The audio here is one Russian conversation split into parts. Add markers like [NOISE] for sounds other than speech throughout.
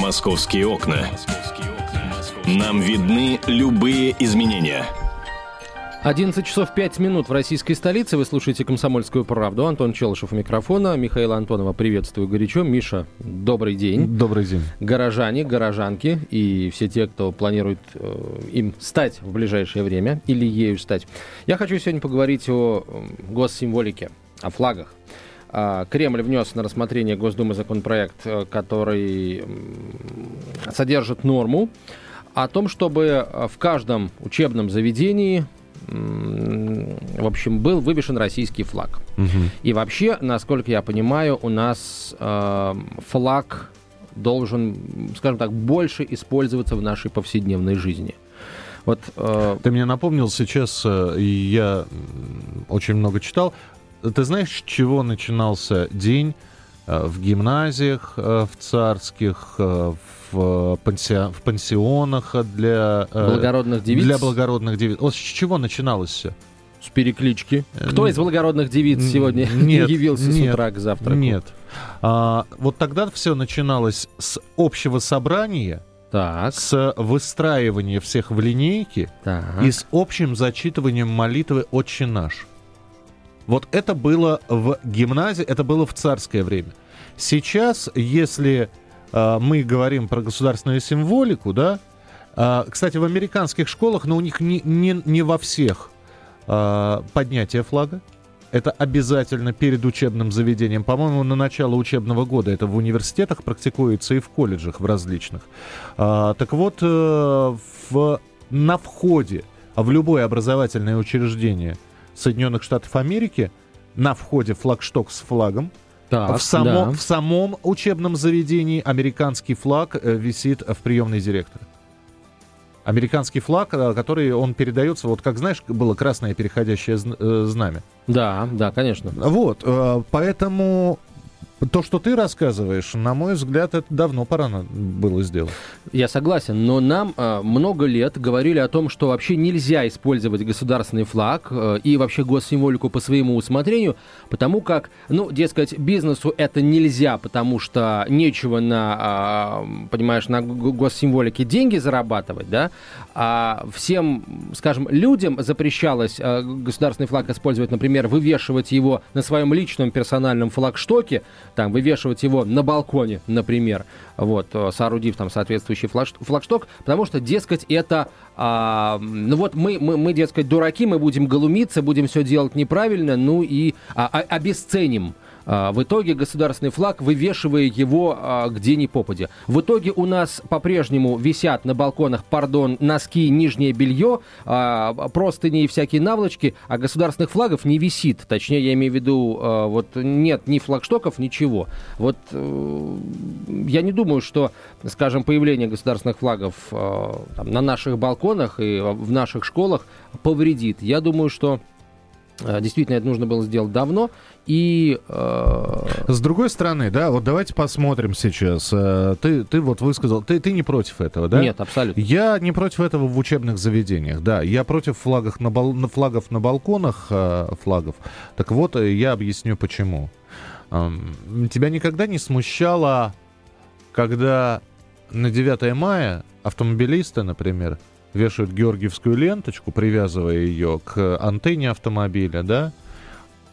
Московские окна. Нам видны любые изменения. 11 часов 5 минут в российской столице. Вы слушаете «Комсомольскую правду». Антон Челышев у микрофона. Михаил Антонова приветствую горячо. Миша, добрый день. Добрый день. Горожане, горожанки и все те, кто планирует э, им стать в ближайшее время или ею стать. Я хочу сегодня поговорить о госсимволике, о флагах. А, Кремль внес на рассмотрение Госдумы законопроект, э, который содержит норму о том, чтобы э, в каждом учебном заведении в общем, был вывешен российский флаг. Угу. И вообще, насколько я понимаю, у нас э, флаг должен, скажем так, больше использоваться в нашей повседневной жизни. Вот, э... Ты мне напомнил сейчас, э, я очень много читал, ты знаешь, с чего начинался день э, в гимназиях, э, в царских, э, в, пансион, в пансионах для... Благородных девиц? Для благородных девиц. Вот с чего начиналось все? С переклички. Кто из благородных девиц сегодня нет, явился нет, с утра к завтраку? Нет. А, вот тогда все начиналось с общего собрания, так. с выстраивания всех в линейке так. и с общим зачитыванием молитвы «Отче наш». Вот это было в гимназии, это было в царское время. Сейчас, если э, мы говорим про государственную символику, да, э, кстати, в американских школах, но у них не, не, не во всех э, поднятие флага. Это обязательно перед учебным заведением. По-моему, на начало учебного года это в университетах практикуется и в колледжах в различных. А, так вот, э, в, на входе в любое образовательное учреждение – Соединенных Штатов Америки на входе флагшток с флагом. Так, в, само, да. в самом учебном заведении американский флаг э, висит в приемной директора. Американский флаг, э, который он передается, вот как знаешь, было красное переходящее э, знамя. Да, да, конечно. Вот, поэтому то, что ты рассказываешь, на мой взгляд, это давно пора было сделать. Я согласен, но нам э, много лет говорили о том, что вообще нельзя использовать государственный флаг э, и вообще госсимволику по своему усмотрению, потому как, ну, дескать, бизнесу это нельзя, потому что нечего на, э, понимаешь, на госсимволике деньги зарабатывать, да, а всем, скажем, людям запрещалось э, государственный флаг использовать, например, вывешивать его на своем личном персональном флагштоке, там, вывешивать его на балконе, например, вот, э, соорудив там соответствующий флагшток, потому что, дескать, это, а, ну вот мы, мы, мы, дескать, дураки, мы будем голумиться, будем все делать неправильно, ну и а, а, обесценим в итоге государственный флаг, вывешивая его а, где ни попадя. В итоге у нас по-прежнему висят на балконах, пардон, носки, нижнее белье, а, простыни и всякие наволочки, а государственных флагов не висит. Точнее, я имею в виду, вот нет ни флагштоков, ничего. Вот э, я не думаю, что, скажем, появление государственных флагов там, на наших балконах и в наших школах повредит. Я думаю, что Действительно, это нужно было сделать давно. И... Э... С другой стороны, да, вот давайте посмотрим сейчас. Э, ты, ты вот высказал, ты, ты не против этого, да? Нет, абсолютно. Я не против этого в учебных заведениях, да. Я против флагов на, бал... флагов на балконах, э, флагов. Так вот, э, я объясню почему. Тебя никогда не смущало, когда на 9 мая автомобилисты, например, вешают георгиевскую ленточку, привязывая ее к антенне автомобиля, да,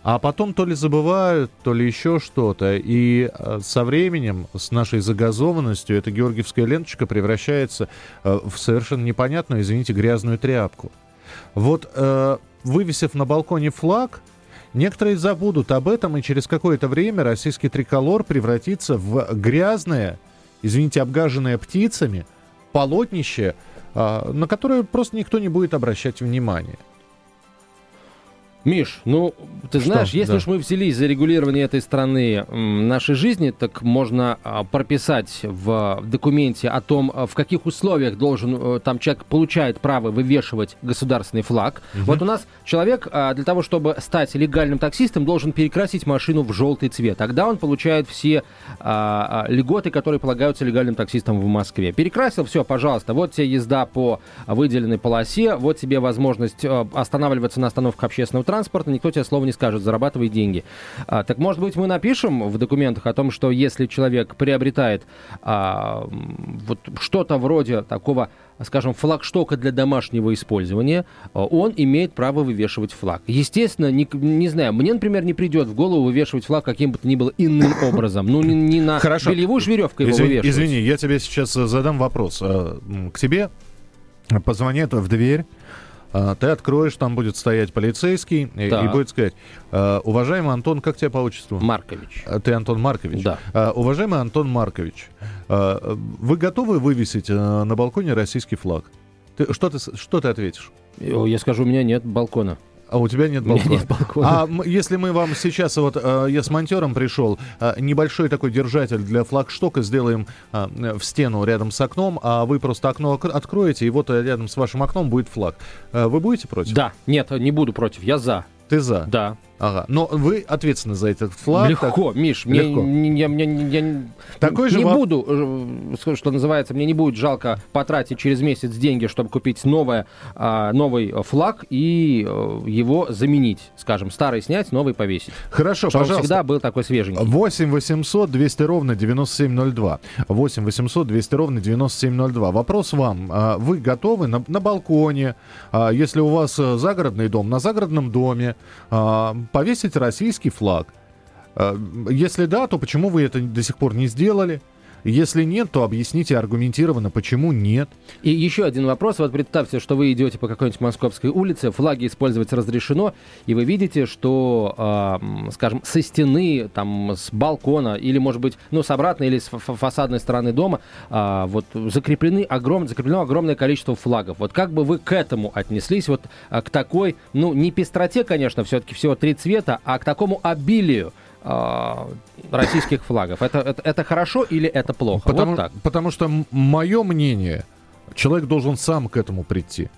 а потом то ли забывают, то ли еще что-то. И э, со временем, с нашей загазованностью, эта георгиевская ленточка превращается э, в совершенно непонятную, извините, грязную тряпку. Вот э, вывесив на балконе флаг, некоторые забудут об этом, и через какое-то время российский триколор превратится в грязное, извините, обгаженное птицами, полотнище, на которое просто никто не будет обращать внимания. Миш, ну, ты Что? знаешь, если да. уж мы взялись за регулирование этой страны нашей жизни, так можно а, прописать в документе о том, а, в каких условиях должен э, там человек получает право вывешивать государственный флаг. Угу. Вот у нас человек а, для того, чтобы стать легальным таксистом, должен перекрасить машину в желтый цвет. Тогда он получает все а, льготы, которые полагаются легальным таксистам в Москве. Перекрасил, все, пожалуйста, вот тебе езда по выделенной полосе, вот тебе возможность останавливаться на остановках общественного транспорта, транспорта, никто тебе слова не скажет, зарабатывай деньги. А, так, может быть, мы напишем в документах о том, что если человек приобретает а, вот что-то вроде такого скажем, флагштока для домашнего использования, а, он имеет право вывешивать флаг. Естественно, не, не знаю, мне, например, не придет в голову вывешивать флаг каким бы то ни было иным [COUGHS] образом. Ну, не, не на Хорошо. бельевую же веревку его Извини, вывешивать. Извини, я тебе сейчас э, задам вопрос. Э, к тебе позвонят в дверь, а, ты откроешь, там будет стоять полицейский и, и будет сказать, «А, уважаемый Антон, как тебя по отчеству? Маркович. А, ты Антон Маркович? Да. Уважаемый Антон Маркович, вы готовы вывесить на балконе российский флаг? Ты, что, ты, что ты ответишь? Я скажу, у меня нет балкона. А у тебя нет балкона? нет балкона. А если мы вам сейчас, вот э, я с монтером пришел, э, небольшой такой держатель для флагштока сделаем э, в стену рядом с окном, а вы просто окно откроете, и вот рядом с вашим окном будет флаг. Вы будете против? Да, нет, не буду против, я за. Ты за? Да. Ага. Но вы ответственны за этот флаг. Легко, так... Миш. Легко. Я, я, я, я Такой не же буду, э, что называется, мне не будет жалко потратить через месяц деньги, чтобы купить новое, а, новый флаг и э, его заменить. Скажем, старый снять, новый повесить. Хорошо, чтобы пожалуйста. всегда был такой свеженький. 8 800 200 ровно 9702. 8 800 200 ровно 9702. Вопрос вам. А вы готовы на, на балконе, а если у вас э, загородный дом, на загородном доме, повесить российский флаг? Э, если да, то почему вы это до сих пор не сделали? Если нет, то объясните аргументированно, почему нет. И еще один вопрос. Вот представьте, что вы идете по какой-нибудь московской улице, флаги использовать разрешено, и вы видите, что, э, скажем, со стены, там, с балкона, или, может быть, ну, с обратной или с фасадной стороны дома, э, вот, закреплены огром, закреплено огромное количество флагов. Вот как бы вы к этому отнеслись, вот э, к такой, ну, не пестроте, конечно, все-таки всего три цвета, а к такому обилию а, российских флагов. Это, это, это хорошо или это плохо? Потому, вот так. потому что мое мнение, человек должен сам к этому прийти.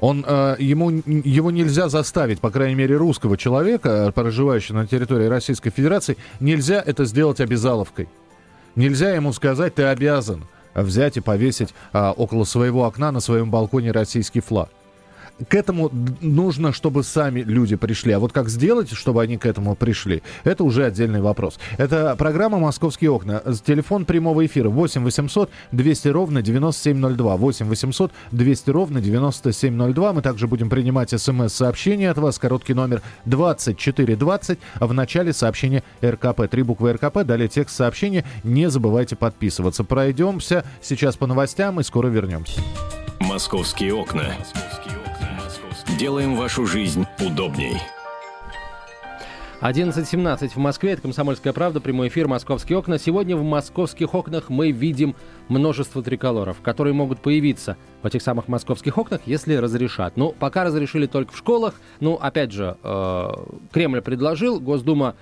Он, э, ему, его нельзя заставить, по крайней мере, русского человека, проживающего на территории Российской Федерации, нельзя это сделать обязаловкой. Нельзя ему сказать, ты обязан взять и повесить э, около своего окна на своем балконе российский флаг к этому нужно, чтобы сами люди пришли. А вот как сделать, чтобы они к этому пришли, это уже отдельный вопрос. Это программа «Московские окна». Телефон прямого эфира 8 800 200 ровно 9702. 8 800 200 ровно 9702. Мы также будем принимать смс-сообщения от вас. Короткий номер 2420. В начале сообщения РКП. Три буквы РКП. Далее текст сообщения. Не забывайте подписываться. Пройдемся сейчас по новостям и скоро вернемся. «Московские окна». Делаем вашу жизнь удобней. 11.17 в Москве, это «Комсомольская правда», прямой эфир «Московские окна». Сегодня в московских окнах мы видим множество триколоров, которые могут появиться в этих самых московских окнах, если разрешат. Ну, пока разрешили только в школах. Ну, опять же, э, Кремль предложил, Госдума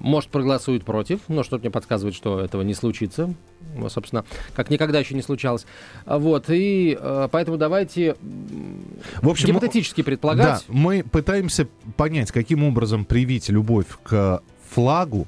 может, проголосует против, но что-то мне подсказывает, что этого не случится. Ну, собственно, как никогда еще не случалось. Вот, и э, поэтому давайте в общем, гипотетически предполагать. Да, мы пытаемся понять, каким образом привить любовь к флагу,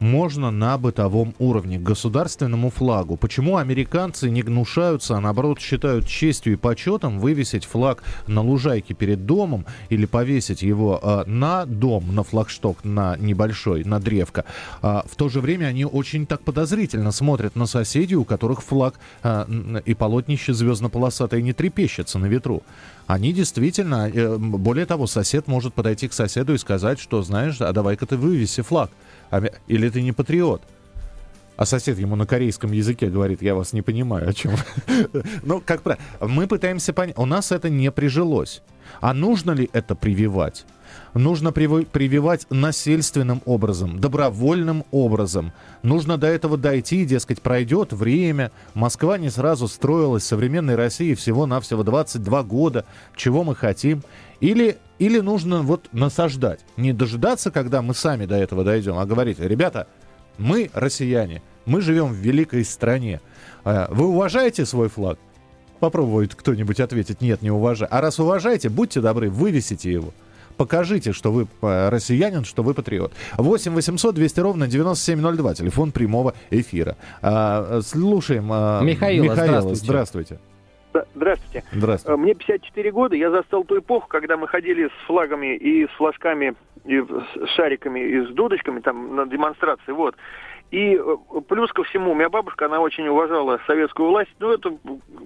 можно на бытовом уровне, к государственному флагу. Почему американцы не гнушаются, а наоборот считают честью и почетом вывесить флаг на лужайке перед домом или повесить его э, на дом, на флагшток, на небольшой, на древко. А в то же время они очень так подозрительно смотрят на соседей, у которых флаг э, и полотнище звездно-полосатое не трепещется на ветру они действительно, э, более того, сосед может подойти к соседу и сказать, что, знаешь, а давай-ка ты вывеси флаг. Или ты не патриот. А сосед ему на корейском языке говорит, я вас не понимаю, о чем. [LAUGHS] ну, как правило, мы пытаемся понять, у нас это не прижилось. А нужно ли это прививать? Нужно прививать насильственным образом, добровольным образом. Нужно до этого дойти, дескать, пройдет время. Москва не сразу строилась, современной России всего-навсего 22 года. Чего мы хотим? Или, или нужно вот насаждать, не дожидаться, когда мы сами до этого дойдем, а говорить, ребята, мы россияне, мы живем в великой стране. А, вы уважаете свой флаг? Попробует кто-нибудь ответить, нет, не уважаю. А раз уважаете, будьте добры, вывесите его. Покажите, что вы э, россиянин, что вы патриот. 8 800 200 ровно 9702, телефон прямого эфира. А, слушаем. А, Михаила, Михаила здравствуйте. здравствуйте. Здравствуйте. Здравствуйте. Мне 54 года, я застал ту эпоху, когда мы ходили с флагами и с флажками, и с шариками, и с дудочками там на демонстрации, вот. И э, плюс ко всему, у меня бабушка, она очень уважала советскую власть, ну, это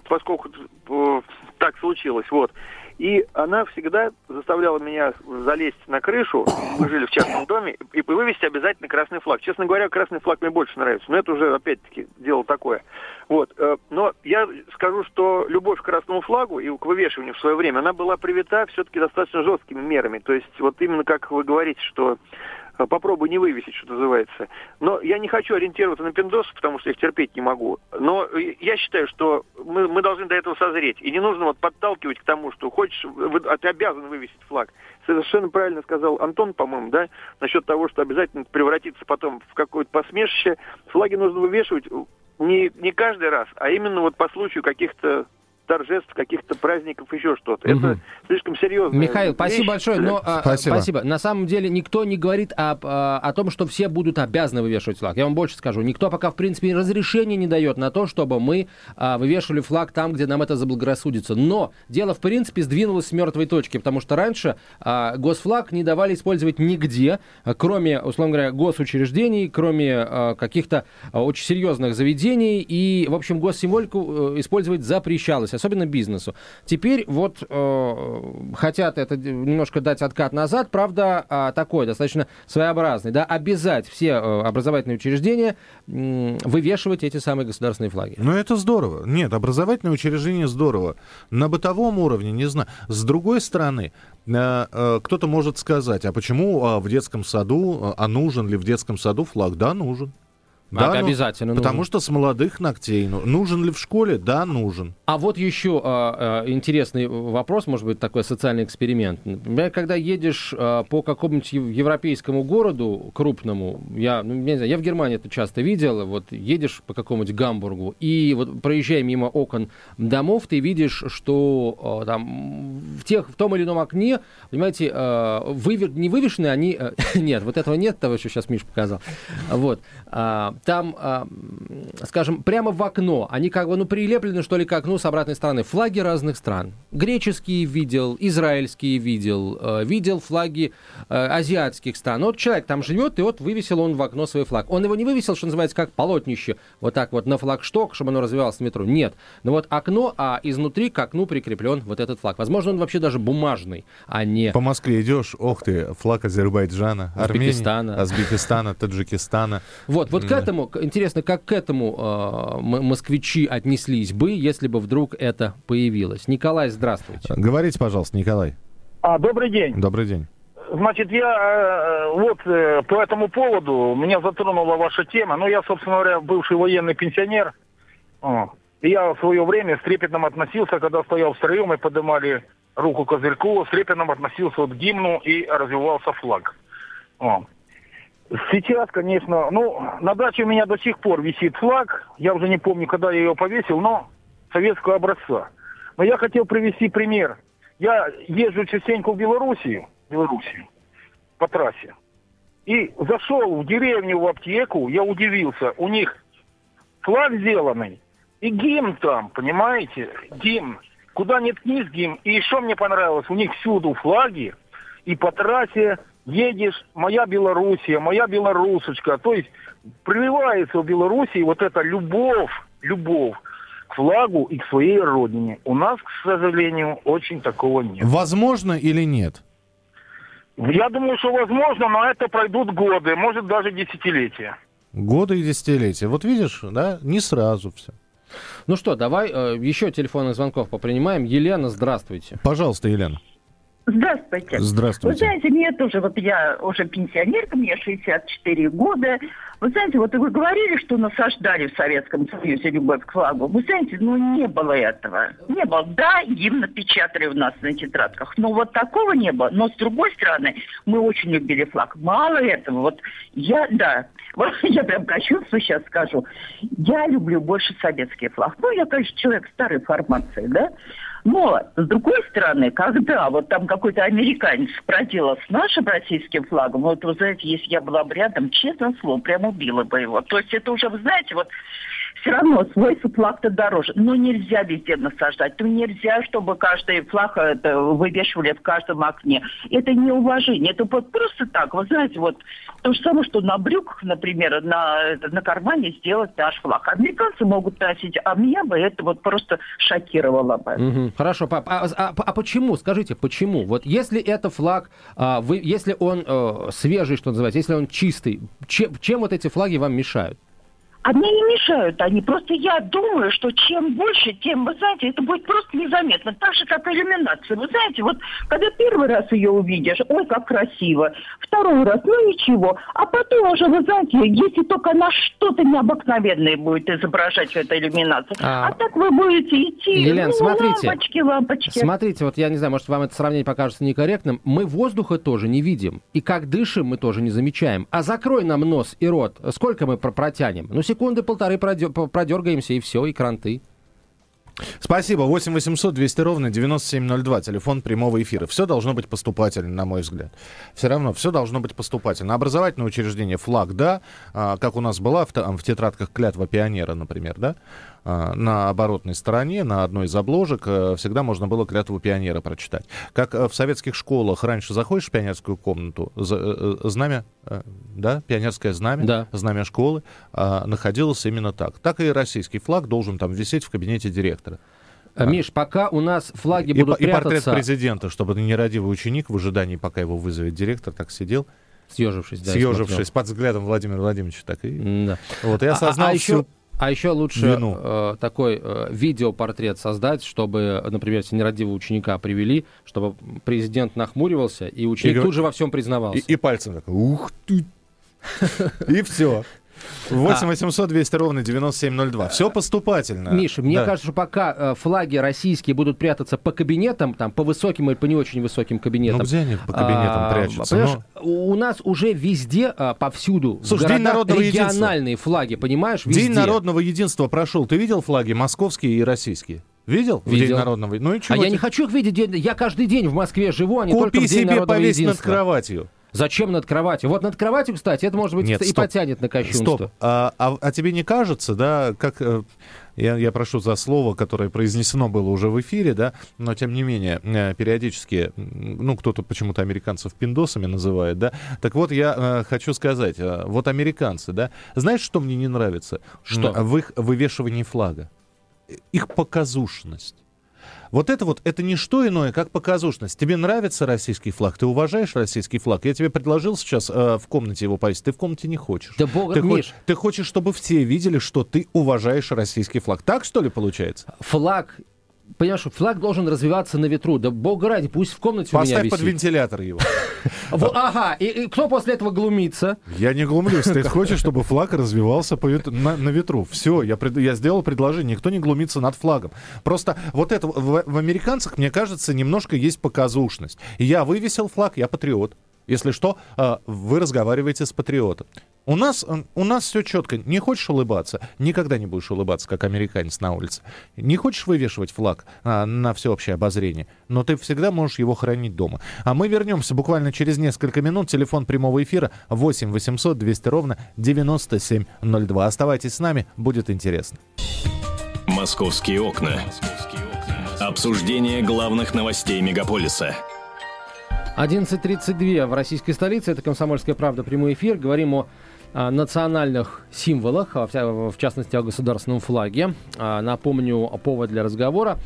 поскольку э, так случилось, вот. И она всегда заставляла меня залезть на крышу, мы жили в частном доме, и вывести обязательно красный флаг. Честно говоря, красный флаг мне больше нравится, но это уже, опять-таки, дело такое. Вот. Э, но я скажу, что любовь к красному флагу и к вывешиванию в свое время, она была привита все-таки достаточно жесткими мерами. То есть вот именно как вы говорите, что попробуй не вывесить, что называется. Но я не хочу ориентироваться на пиндосов, потому что их терпеть не могу. Но я считаю, что мы, мы должны до этого созреть. И не нужно вот подталкивать к тому, что хочешь, ты обязан вывесить флаг. Совершенно правильно сказал Антон, по-моему, да, насчет того, что обязательно превратится потом в какое-то посмешище. Флаги нужно вывешивать не, не каждый раз, а именно вот по случаю каких-то торжеств, каких-то праздников, еще что-то. Угу. Это слишком серьезно. Михаил, вещь. спасибо большое. Но, а, спасибо. спасибо. На самом деле никто не говорит о, о, о том, что все будут обязаны вывешивать флаг. Я вам больше скажу. Никто пока, в принципе, разрешения не дает на то, чтобы мы а, вывешивали флаг там, где нам это заблагорассудится. Но дело, в принципе, сдвинулось с мертвой точки, потому что раньше а, госфлаг не давали использовать нигде, кроме, условно говоря, госучреждений, кроме а, каких-то а, очень серьезных заведений. И, в общем, госсимволику э, использовать запрещалось особенно бизнесу. Теперь вот э, хотят это немножко дать откат назад, правда, э, такой достаточно своеобразный, да, обязать все э, образовательные учреждения э, вывешивать эти самые государственные флаги. Ну, это здорово. Нет, образовательное учреждение здорово. На бытовом уровне, не знаю. С другой стороны, э, э, кто-то может сказать, а почему а, в детском саду, а нужен ли в детском саду флаг? Да, нужен. Да, ну, обязательно. Потому нужен. что с молодых ногтей. Ну, нужен ли в школе? Да, нужен. А вот еще а, а, интересный вопрос, может быть, такой социальный эксперимент. Например, когда едешь а, по какому-нибудь европейскому городу крупному, я, ну, не знаю, я в Германии это часто видел, вот едешь по какому-нибудь Гамбургу, и вот проезжая мимо окон домов, ты видишь, что а, там в, тех, в том или ином окне, понимаете, а, вывер, не вывешены они... А, [LAUGHS] нет, вот этого нет, того, что сейчас Миш показал. Вот. А, там, а, скажем, прямо в окно, они как бы, ну, прилеплены, что ли, к окну с обратной стороны. Флаги разных стран. Греческие видел, израильские видел, э, видел флаги э, азиатских стран. Ну, вот человек там живет, и вот вывесил он в окно свой флаг. Он его не вывесил, что называется, как полотнище, вот так вот на флагшток, чтобы оно развивалось в метро. Нет. Но вот окно, а изнутри к окну прикреплен вот этот флаг. Возможно, он вообще даже бумажный, а не... По Москве идешь, ох ты, флаг Азербайджана, Армении, Узбекистана, Таджикистана. Вот, вот к этому этому, интересно, как к этому э, москвичи отнеслись бы, если бы вдруг это появилось? Николай, здравствуйте. Говорите, пожалуйста, Николай. А, добрый день. Добрый день. Значит, я э, вот э, по этому поводу, меня затронула ваша тема. Ну, я, собственно говоря, бывший военный пенсионер. И я в свое время с трепетом относился, когда стоял в строю, мы поднимали руку козырьку, с трепетом относился вот к гимну и развивался флаг. Сейчас, конечно, ну, на даче у меня до сих пор висит флаг. Я уже не помню, когда я ее повесил, но советского образца. Но я хотел привести пример. Я езжу частенько в Белоруссию, Белоруссию по трассе. И зашел в деревню, в аптеку, я удивился. У них флаг сделанный, и гимн там, понимаете, гимн. Куда нет низ гимн. И еще мне понравилось, у них всюду флаги, и по трассе едешь, моя Белоруссия, моя белорусочка. То есть прививается в Белоруссии вот эта любовь, любовь к флагу и к своей родине. У нас, к сожалению, очень такого нет. Возможно или нет? Я думаю, что возможно, но это пройдут годы, может даже десятилетия. Годы и десятилетия. Вот видишь, да, не сразу все. Ну что, давай э, еще телефонных звонков попринимаем. Елена, здравствуйте. Пожалуйста, Елена. Здравствуйте. Здравствуйте. Вы знаете, мне тоже, вот я уже пенсионерка, мне 64 года. Вы знаете, вот вы говорили, что насаждали в Советском Союзе любовь к флагу. Вы знаете, ну не было этого. Не было. Да, гимн напечатали у нас на тетрадках, но вот такого не было. Но с другой стороны, мы очень любили флаг. Мало этого. Вот я, да, [LAUGHS] вот я прям кощунствую сейчас скажу. Я люблю больше советский флаг. Ну, я, конечно, человек старой формации, да. Но, с другой стороны, когда вот там какой-то американец проделал с нашим российским флагом, вот вы знаете, если я была бы рядом, честно слово, прямо убила бы его. То есть это уже, вы знаете, вот все равно свой флаг-то дороже. Но нельзя везде насаждать. Ну, нельзя, чтобы каждый флаг это вывешивали в каждом окне. Это неуважение. Это вот просто так. Вы знаете, вот то же самое, что на брюках, например, на, на кармане сделать наш флаг. Американцы могут носить, а меня бы это вот просто шокировало бы. Угу. Хорошо, пап. А, а, а почему? Скажите, почему? Вот если это флаг, а, вы, если он а, свежий, что называется, если он чистый, чем, чем вот эти флаги вам мешают? А мне не мешают они. Просто я думаю, что чем больше, тем, вы знаете, это будет просто незаметно. Так же, как иллюминация. Вы знаете, вот когда первый раз ее увидишь, ой, как красиво. Второй раз, ну ничего. А потом уже, вы знаете, если только на что-то необыкновенное будет изображать эта иллюминация. А, а так вы будете идти, Елена, ну, смотрите, лампочки, лампочки. Смотрите, вот я не знаю, может, вам это сравнение покажется некорректным. Мы воздуха тоже не видим. И как дышим, мы тоже не замечаем. А закрой нам нос и рот. Сколько мы протянем? Ну, секунды полторы продергаемся, и все, и кранты. Спасибо. 8 800 200 ровно 9702. Телефон прямого эфира. Все должно быть поступательно, на мой взгляд. Все равно все должно быть поступательно. Образовательное учреждение, флаг, да, а, как у нас была в, в тетрадках клятва пионера, например, да. А, на оборотной стороне, на одной из обложек, э, всегда можно было клятву пионера прочитать. Как э, в советских школах раньше заходишь в пионерскую комнату, э, знамя, да, пионерское знамя, да. знамя школы а, находилось именно так. Так и российский флаг должен там висеть в кабинете директора. Миш, пока у нас флаги будут и, прятаться... И портрет президента, чтобы нерадивый ученик в ожидании, пока его вызовет директор, так сидел. Съежившись, да. Съежившись под взглядом Владимира Владимировича. Так и... Да. Вот, я осознал а, а еще... А еще лучше э, такой э, видеопортрет создать, чтобы, например, если нерадивого ученика привели, чтобы президент нахмуривался, и ученик и, тут же во всем признавался. И, и пальцем так, ух ты! И все. 8 800 200 ровно 9702. Все поступательно. Миша, мне да. кажется, что пока э, флаги российские будут прятаться по кабинетам, там, по высоким или по не очень высоким кабинетам. Ну, где они по кабинетам а, прячутся? Понимаешь, но... у нас уже везде, а, повсюду, Слушай, День народного региональные единства. флаги, понимаешь, везде. День народного единства прошел. Ты видел флаги московские и российские? Видел? Видел. В День народного Ну и чего? А тебе? я не хочу их видеть. Я каждый день в Москве живу, а не Купи только в День себе повесь над кроватью. Зачем над кроватью? Вот над кроватью, кстати, это, может быть, Нет, и стоп. потянет на кощунство. Стоп. А, а, а тебе не кажется, да, как... Э, я, я прошу за слово, которое произнесено было уже в эфире, да, но тем не менее, э, периодически, ну, кто-то почему-то американцев пиндосами называет, да. Так вот, я э, хочу сказать, э, вот американцы, да, знаешь, что мне не нравится? Что? В их вывешивании флага. Их показушность. Вот это вот, это не что иное, как показушность. Тебе нравится российский флаг, ты уважаешь российский флаг. Я тебе предложил сейчас э, в комнате его повесить, ты в комнате не хочешь. Да бога, ты, Миш. Хо- ты хочешь, чтобы все видели, что ты уважаешь российский флаг. Так, что ли, получается? Флаг понимаешь, флаг должен развиваться на ветру. Да бога ради, пусть в комнате Поставь у меня висит. под вентилятор его. [LAUGHS] Ага, и кто после этого глумится? Я не глумлюсь. Ты хочешь, чтобы флаг развивался на ветру. Все, я сделал предложение. Никто не глумится над флагом. Просто вот это в американцах, мне кажется, немножко есть показушность. Я вывесил флаг, я патриот. Если что, а, вы разговариваете с патриотом. У нас, у нас все четко. Не хочешь улыбаться, никогда не будешь улыбаться, как американец на улице. Не хочешь вывешивать флаг а, на всеобщее обозрение, но ты всегда можешь его хранить дома. А мы вернемся буквально через несколько минут. Телефон прямого эфира 8 800 200 ровно 9702. Оставайтесь с нами, будет интересно. Московские окна. Обсуждение главных новостей мегаполиса. 11.32 в российской столице. Это «Комсомольская правда». Прямой эфир. Говорим о национальных символах, а в частности о государственном флаге. А, напомню, повод для разговора.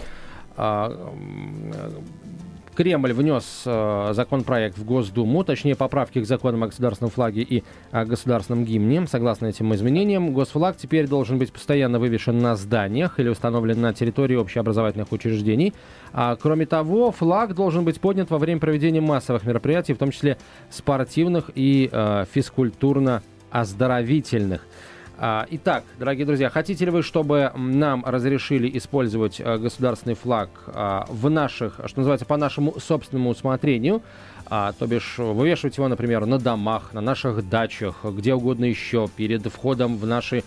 Кремль внес э, законопроект в Госдуму, точнее поправки к законам о государственном флаге и о государственном гимне. Согласно этим изменениям, госфлаг теперь должен быть постоянно вывешен на зданиях или установлен на территории общеобразовательных учреждений. А, кроме того, флаг должен быть поднят во время проведения массовых мероприятий, в том числе спортивных и э, физкультурно-оздоровительных. А, итак, дорогие друзья, хотите ли вы, чтобы нам разрешили использовать э, государственный флаг а, в наших, что называется, по нашему собственному усмотрению? А, то бишь вывешивать его, например, на домах, на наших дачах, где угодно еще, перед входом в наши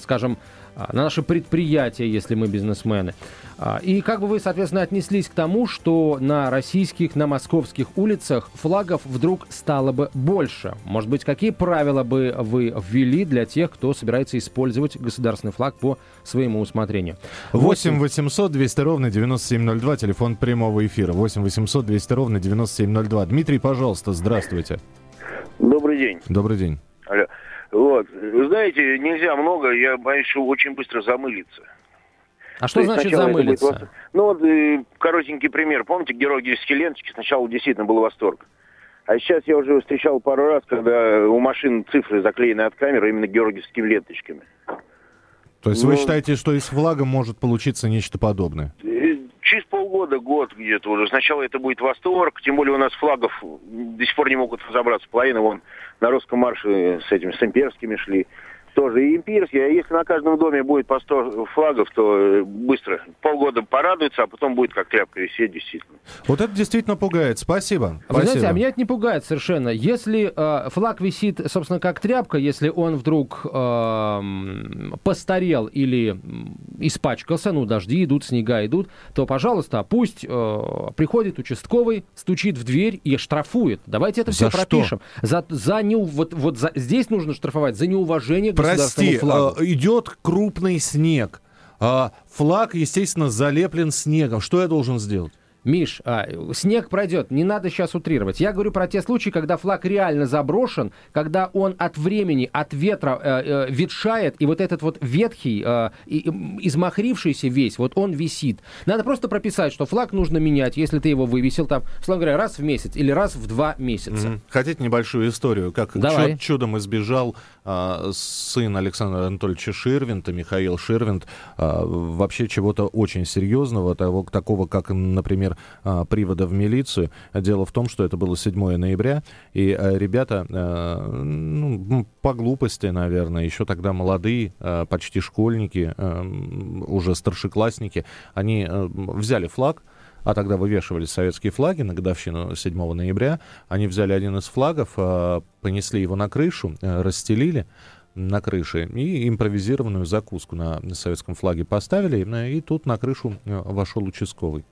скажем, на наши предприятия, если мы бизнесмены. А, и как бы вы, соответственно, отнеслись к тому, что на российских, на московских улицах флагов вдруг стало бы больше? Может быть, какие правила бы вы ввели для тех, кто собирается использовать государственный флаг по своему усмотрению? 8 800 200 ровно 9702, телефон прямого эфира. 8 800 200 ровно 9702. Дмитрий, пожалуйста, здравствуйте. Добрый день. Добрый день. Алло. Вот. Вы знаете, нельзя много, я боюсь, что очень быстро замылиться. А что значит замылиться? Будет... Ну вот э, коротенький пример. Помните георгиевские ленточки? Сначала действительно был восторг. А сейчас я уже встречал пару раз, когда у машин цифры заклеены от камеры именно георгиевскими ленточками. То есть ну, вы считаете, что из флага может получиться нечто подобное? Полгода, год где-то уже. Сначала это будет восторг, тем более у нас флагов до сих пор не могут разобраться. Половина вон на русском марше с этими, с имперскими шли тоже и имперские. А если на каждом доме будет по 100 флагов, то э, быстро, полгода порадуется, а потом будет как тряпка висеть, действительно. Вот это действительно пугает. Спасибо. Вы Спасибо. знаете, а меня это не пугает совершенно. Если э, флаг висит, собственно, как тряпка, если он вдруг э, постарел или испачкался, ну, дожди идут, снега идут, то, пожалуйста, пусть э, приходит участковый, стучит в дверь и штрафует. Давайте это все за пропишем. Что? За, за не, вот, вот за, здесь нужно штрафовать за неуважение к Прости, флагу. Э, идет крупный снег. А, флаг, естественно, залеплен снегом. Что я должен сделать? Миш, а, снег пройдет, не надо сейчас утрировать. Я говорю про те случаи, когда флаг реально заброшен, когда он от времени, от ветра э, э, ветшает, и вот этот вот ветхий, э, измахрившийся весь, вот он висит. Надо просто прописать, что флаг нужно менять, если ты его вывесил там, словно говоря, раз в месяц или раз в два месяца. Mm-hmm. Хотите небольшую историю, как Давай. чудом избежал э, сын Александра Анатольевича Ширвинта, Михаил Ширвинт, э, вообще чего-то очень серьезного, того, такого, как, например, например, а, привода в милицию. Дело в том, что это было 7 ноября, и а, ребята, а, ну, по глупости, наверное, еще тогда молодые, почти школьники, уже старшеклассники, они взяли флаг, а тогда вывешивались советские флаги на годовщину 7 ноября. Они взяли один из флагов, понесли его на крышу, расстелили на крыше и импровизированную закуску на советском флаге поставили, и тут на крышу вошел участковый.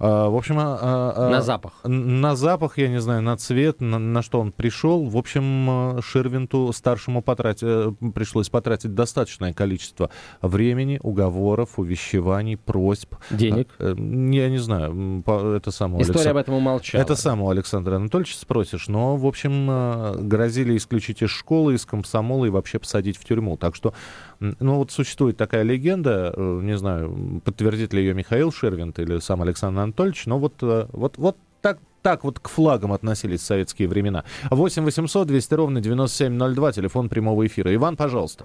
А, в общем... А, а, на запах. На запах, я не знаю, на цвет, на, на что он пришел. В общем, Ширвинту старшему потратить, э, пришлось потратить достаточное количество времени, уговоров, увещеваний, просьб. Денег? Э, я не знаю. Это самого История Алекс... об этом умолчала. Это самого Александра Анатольевича спросишь. Но, в общем, грозили исключить из школы, из комсомола и вообще посадить в тюрьму. Так что ну вот существует такая легенда, э, не знаю, подтвердит ли ее Михаил Шервинт или сам Александр Анатольевич, но вот, э, вот, вот так, так вот к флагам относились в советские времена. 8 800 200 ровно 9702, телефон прямого эфира. Иван, пожалуйста.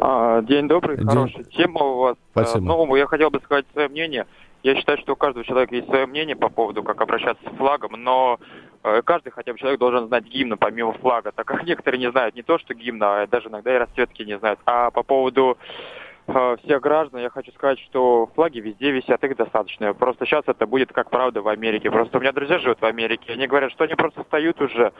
А, день добрый, день... хорошая тема у вас. Спасибо. Ну, я хотел бы сказать свое мнение. Я считаю, что у каждого человека есть свое мнение по поводу, как обращаться с флагом, но э, каждый хотя бы человек должен знать гимн помимо флага, так как [LAUGHS] некоторые не знают не то, что гимн, а даже иногда и расцветки не знают. А по поводу э, всех граждан я хочу сказать, что флаги везде висят, их достаточно. Просто сейчас это будет как правда в Америке. Просто у меня друзья живут в Америке, они говорят, что они просто стоят уже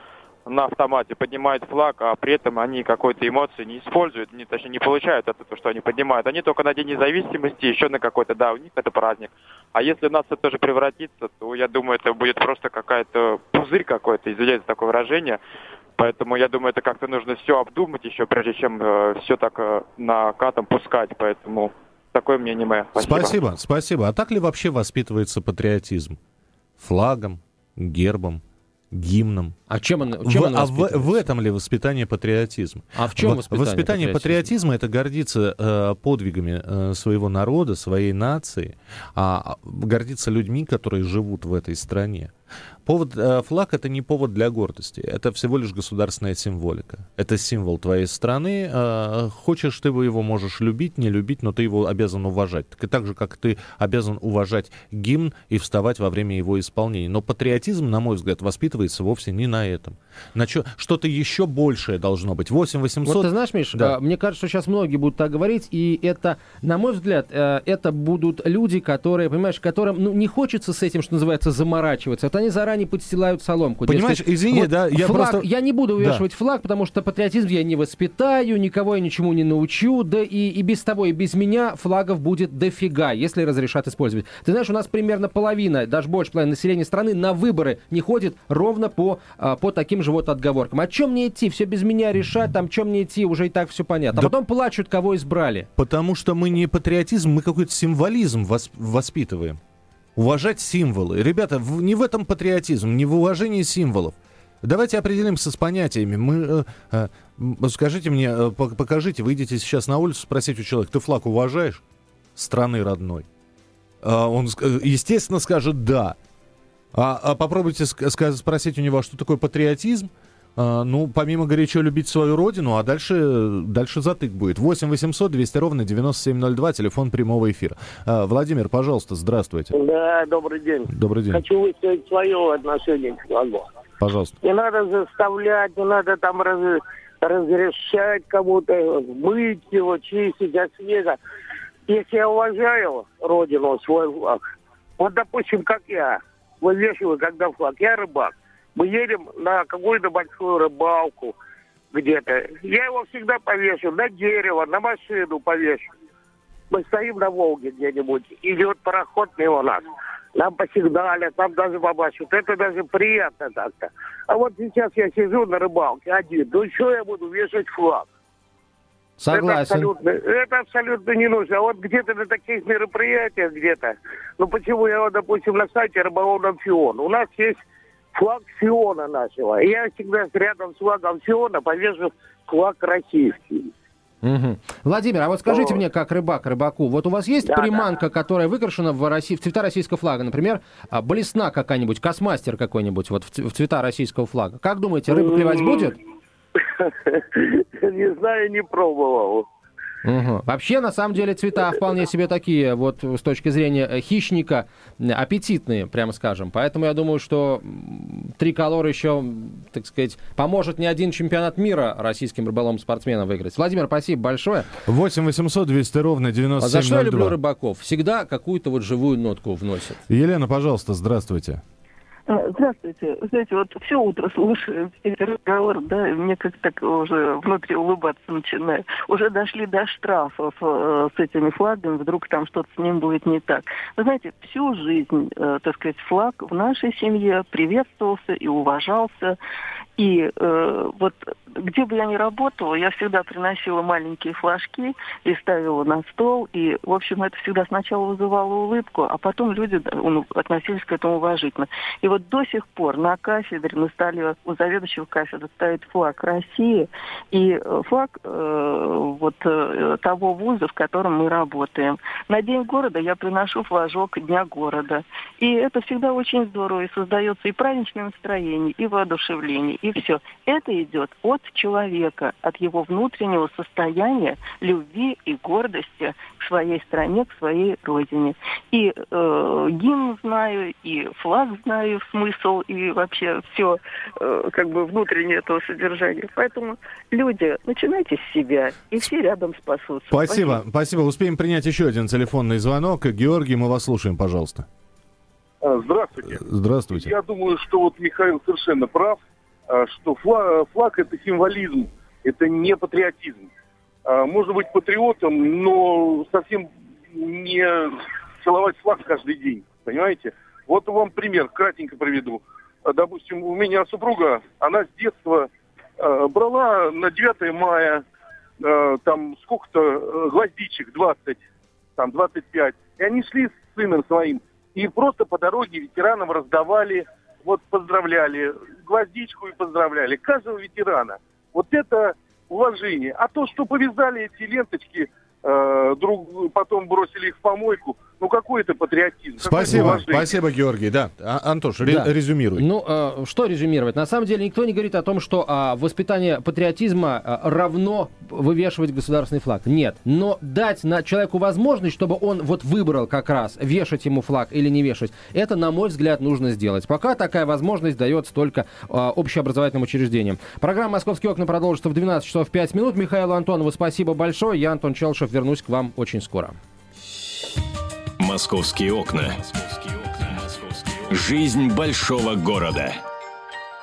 на автомате поднимают флаг, а при этом они какой-то эмоции не используют, не, точнее не получают от этого, что они поднимают. Они только на День независимости, еще на какой-то, да, у них это праздник. А если у нас это тоже превратится, то я думаю, это будет просто какая-то пузырь какой-то, извиняюсь за такое выражение. Поэтому я думаю, это как-то нужно все обдумать еще, прежде чем э, все так э, накатом пускать. Поэтому такое мнение мое. Спасибо. спасибо, спасибо. А так ли вообще воспитывается патриотизм? Флагом, гербом? гимном. А чем он, чем в, он а в, в этом ли воспитание патриотизма? А в чем воспитание, воспитание патриотизма? патриотизма это гордиться э, подвигами э, своего народа, своей нации, а гордиться людьми, которые живут в этой стране. Повод, э, флаг это не повод для гордости, это всего лишь государственная символика. Это символ твоей страны. Э, хочешь ты его можешь любить, не любить, но ты его обязан уважать. Так, так же, как ты обязан уважать гимн и вставать во время его исполнения. Но патриотизм, на мой взгляд, воспитывается вовсе не на на этом. На чё, что-то еще большее должно быть. 8 800... Вот ты знаешь, Миш, да. мне кажется, что сейчас многие будут так говорить, и это, на мой взгляд, э, это будут люди, которые, понимаешь, которым ну, не хочется с этим, что называется, заморачиваться. Вот они заранее подстилают соломку. Понимаешь, Дескать, извини, вот да, я флаг, просто... Я не буду увешивать да. флаг, потому что патриотизм я не воспитаю, никого я ничему не научу, да и, и без того, и без меня флагов будет дофига, если разрешат использовать. Ты знаешь, у нас примерно половина, даже больше половины населения страны на выборы не ходит ровно по, а, по таким же вот отговоркам. О чем мне идти? Все без меня решать, там, чем мне идти, уже и так все понятно. А да потом плачут, кого избрали. Потому что мы не патриотизм, мы какой-то символизм воспитываем. Уважать символы. Ребята, в, не в этом патриотизм, не в уважении символов. Давайте определимся с понятиями. Мы, э, э, скажите мне, э, покажите, выйдите сейчас на улицу, спросите у человека, ты флаг уважаешь страны родной? А он, э, естественно, скажет «да». А, а попробуйте спросить у него, а что такое патриотизм. А, ну, помимо горячо любить свою родину, а дальше, дальше затык будет. 8 800 200 ровно 9702, телефон прямого эфира. А, Владимир, пожалуйста, здравствуйте. Да, добрый день. Добрый день. Хочу высказать свое отношение к флагу. Пожалуйста. Не надо заставлять, не надо там раз, разрешать кому-то мыть его, чистить от снега. Если я уважаю родину, свой флаг, вот, допустим, как я, вывешиваю, когда флаг. Я рыбак. Мы едем на какую-то большую рыбалку где-то. Я его всегда повешу на дерево, на машину повешу. Мы стоим на Волге где-нибудь, идет пароход мимо нас. Нам посигналят, нам даже побачат. Это даже приятно так-то. А вот сейчас я сижу на рыбалке один. Ну что я буду вешать флаг? Согласен. Это абсолютно, это абсолютно не нужно. А вот где-то на таких мероприятиях где-то, ну почему я, вот, допустим, на сайте рыболовном Фион, у нас есть флаг Фиона нашего. И я всегда рядом с флагом Фиона повешу флаг российский. Угу. Владимир, а вот скажите О. мне, как рыбак, рыбаку, вот у вас есть да, приманка, да. которая выкрашена в, России, в цвета российского флага, например, а, блесна какая-нибудь, космастер какой-нибудь, вот в цвета российского флага. Как думаете, рыба клевать будет? [LAUGHS] Не знаю, не пробовал. Угу. Вообще, на самом деле, цвета вполне себе такие, вот с точки зрения э, хищника, аппетитные, прямо скажем. Поэтому я думаю, что триколор еще, так сказать, поможет не один чемпионат мира российским рыболовным спортсменам выиграть. Владимир, спасибо большое. 8 800 200 ровно 9702. А за что я люблю рыбаков? Всегда какую-то вот живую нотку вносят. Елена, пожалуйста, здравствуйте. А, здравствуйте. Знаете, вот все утро слушаю эти разговоры, да, и мне как так уже внутри улыбаться начинает. Уже дошли до штрафов э, с этими флагами, вдруг там что-то с ним будет не так. Вы знаете, всю жизнь, э, так сказать, флаг в нашей семье приветствовался и уважался. И э, вот где бы я ни работала, я всегда приносила маленькие флажки и ставила на стол. И, в общем, это всегда сначала вызывало улыбку, а потом люди ну, относились к этому уважительно. И вот до сих пор на кафедре, на столе у заведующего кафедры стоит флаг России и э, флаг э, вот э, того вуза, в котором мы работаем. На День города я приношу флажок Дня города. И это всегда очень здорово, и создается и праздничное настроение, и воодушевление, и все. Это идет от человека, от его внутреннего состояния любви и гордости к своей стране, к своей родине. И э, гимн знаю, и флаг знаю, смысл, и вообще все э, как бы внутреннее этого содержания. Поэтому люди, начинайте с себя, и все рядом спасутся. Спасибо, спасибо. спасибо. Успеем принять еще один телефонный звонок. Георгий, мы вас слушаем, пожалуйста. А, здравствуйте. Здравствуйте. Я думаю, что вот Михаил совершенно прав. А, что флаг, флаг это символизм, это не патриотизм. А, можно быть патриотом, но совсем не целовать флаг каждый день, понимаете? Вот вам пример, кратенько приведу. А, допустим, у меня супруга, она с детства брала на 9 мая там сколько-то э, гвоздичек, 20, там 25. И они шли с сыном своим и просто по дороге ветеранам раздавали вот поздравляли, гвоздичку и поздравляли каждого ветерана. Вот это уважение. А то, что повязали эти ленточки, э, друг, потом бросили их в помойку, ну какой это патриотизм? Спасибо, спасибо, Георгий. Да, а, Антош, да. резюмируй. Ну, э, что резюмировать? На самом деле никто не говорит о том, что э, воспитание патриотизма э, равно вывешивать государственный флаг. Нет. Но дать на человеку возможность, чтобы он вот выбрал как раз, вешать ему флаг или не вешать, это, на мой взгляд, нужно сделать. Пока такая возможность дается только э, общеобразовательным учреждениям. Программа «Московские окна» продолжится в 12 часов 5 минут. Михаилу Антонову спасибо большое. Я, Антон Челшев, вернусь к вам очень скоро. Московские окна. Жизнь большого города.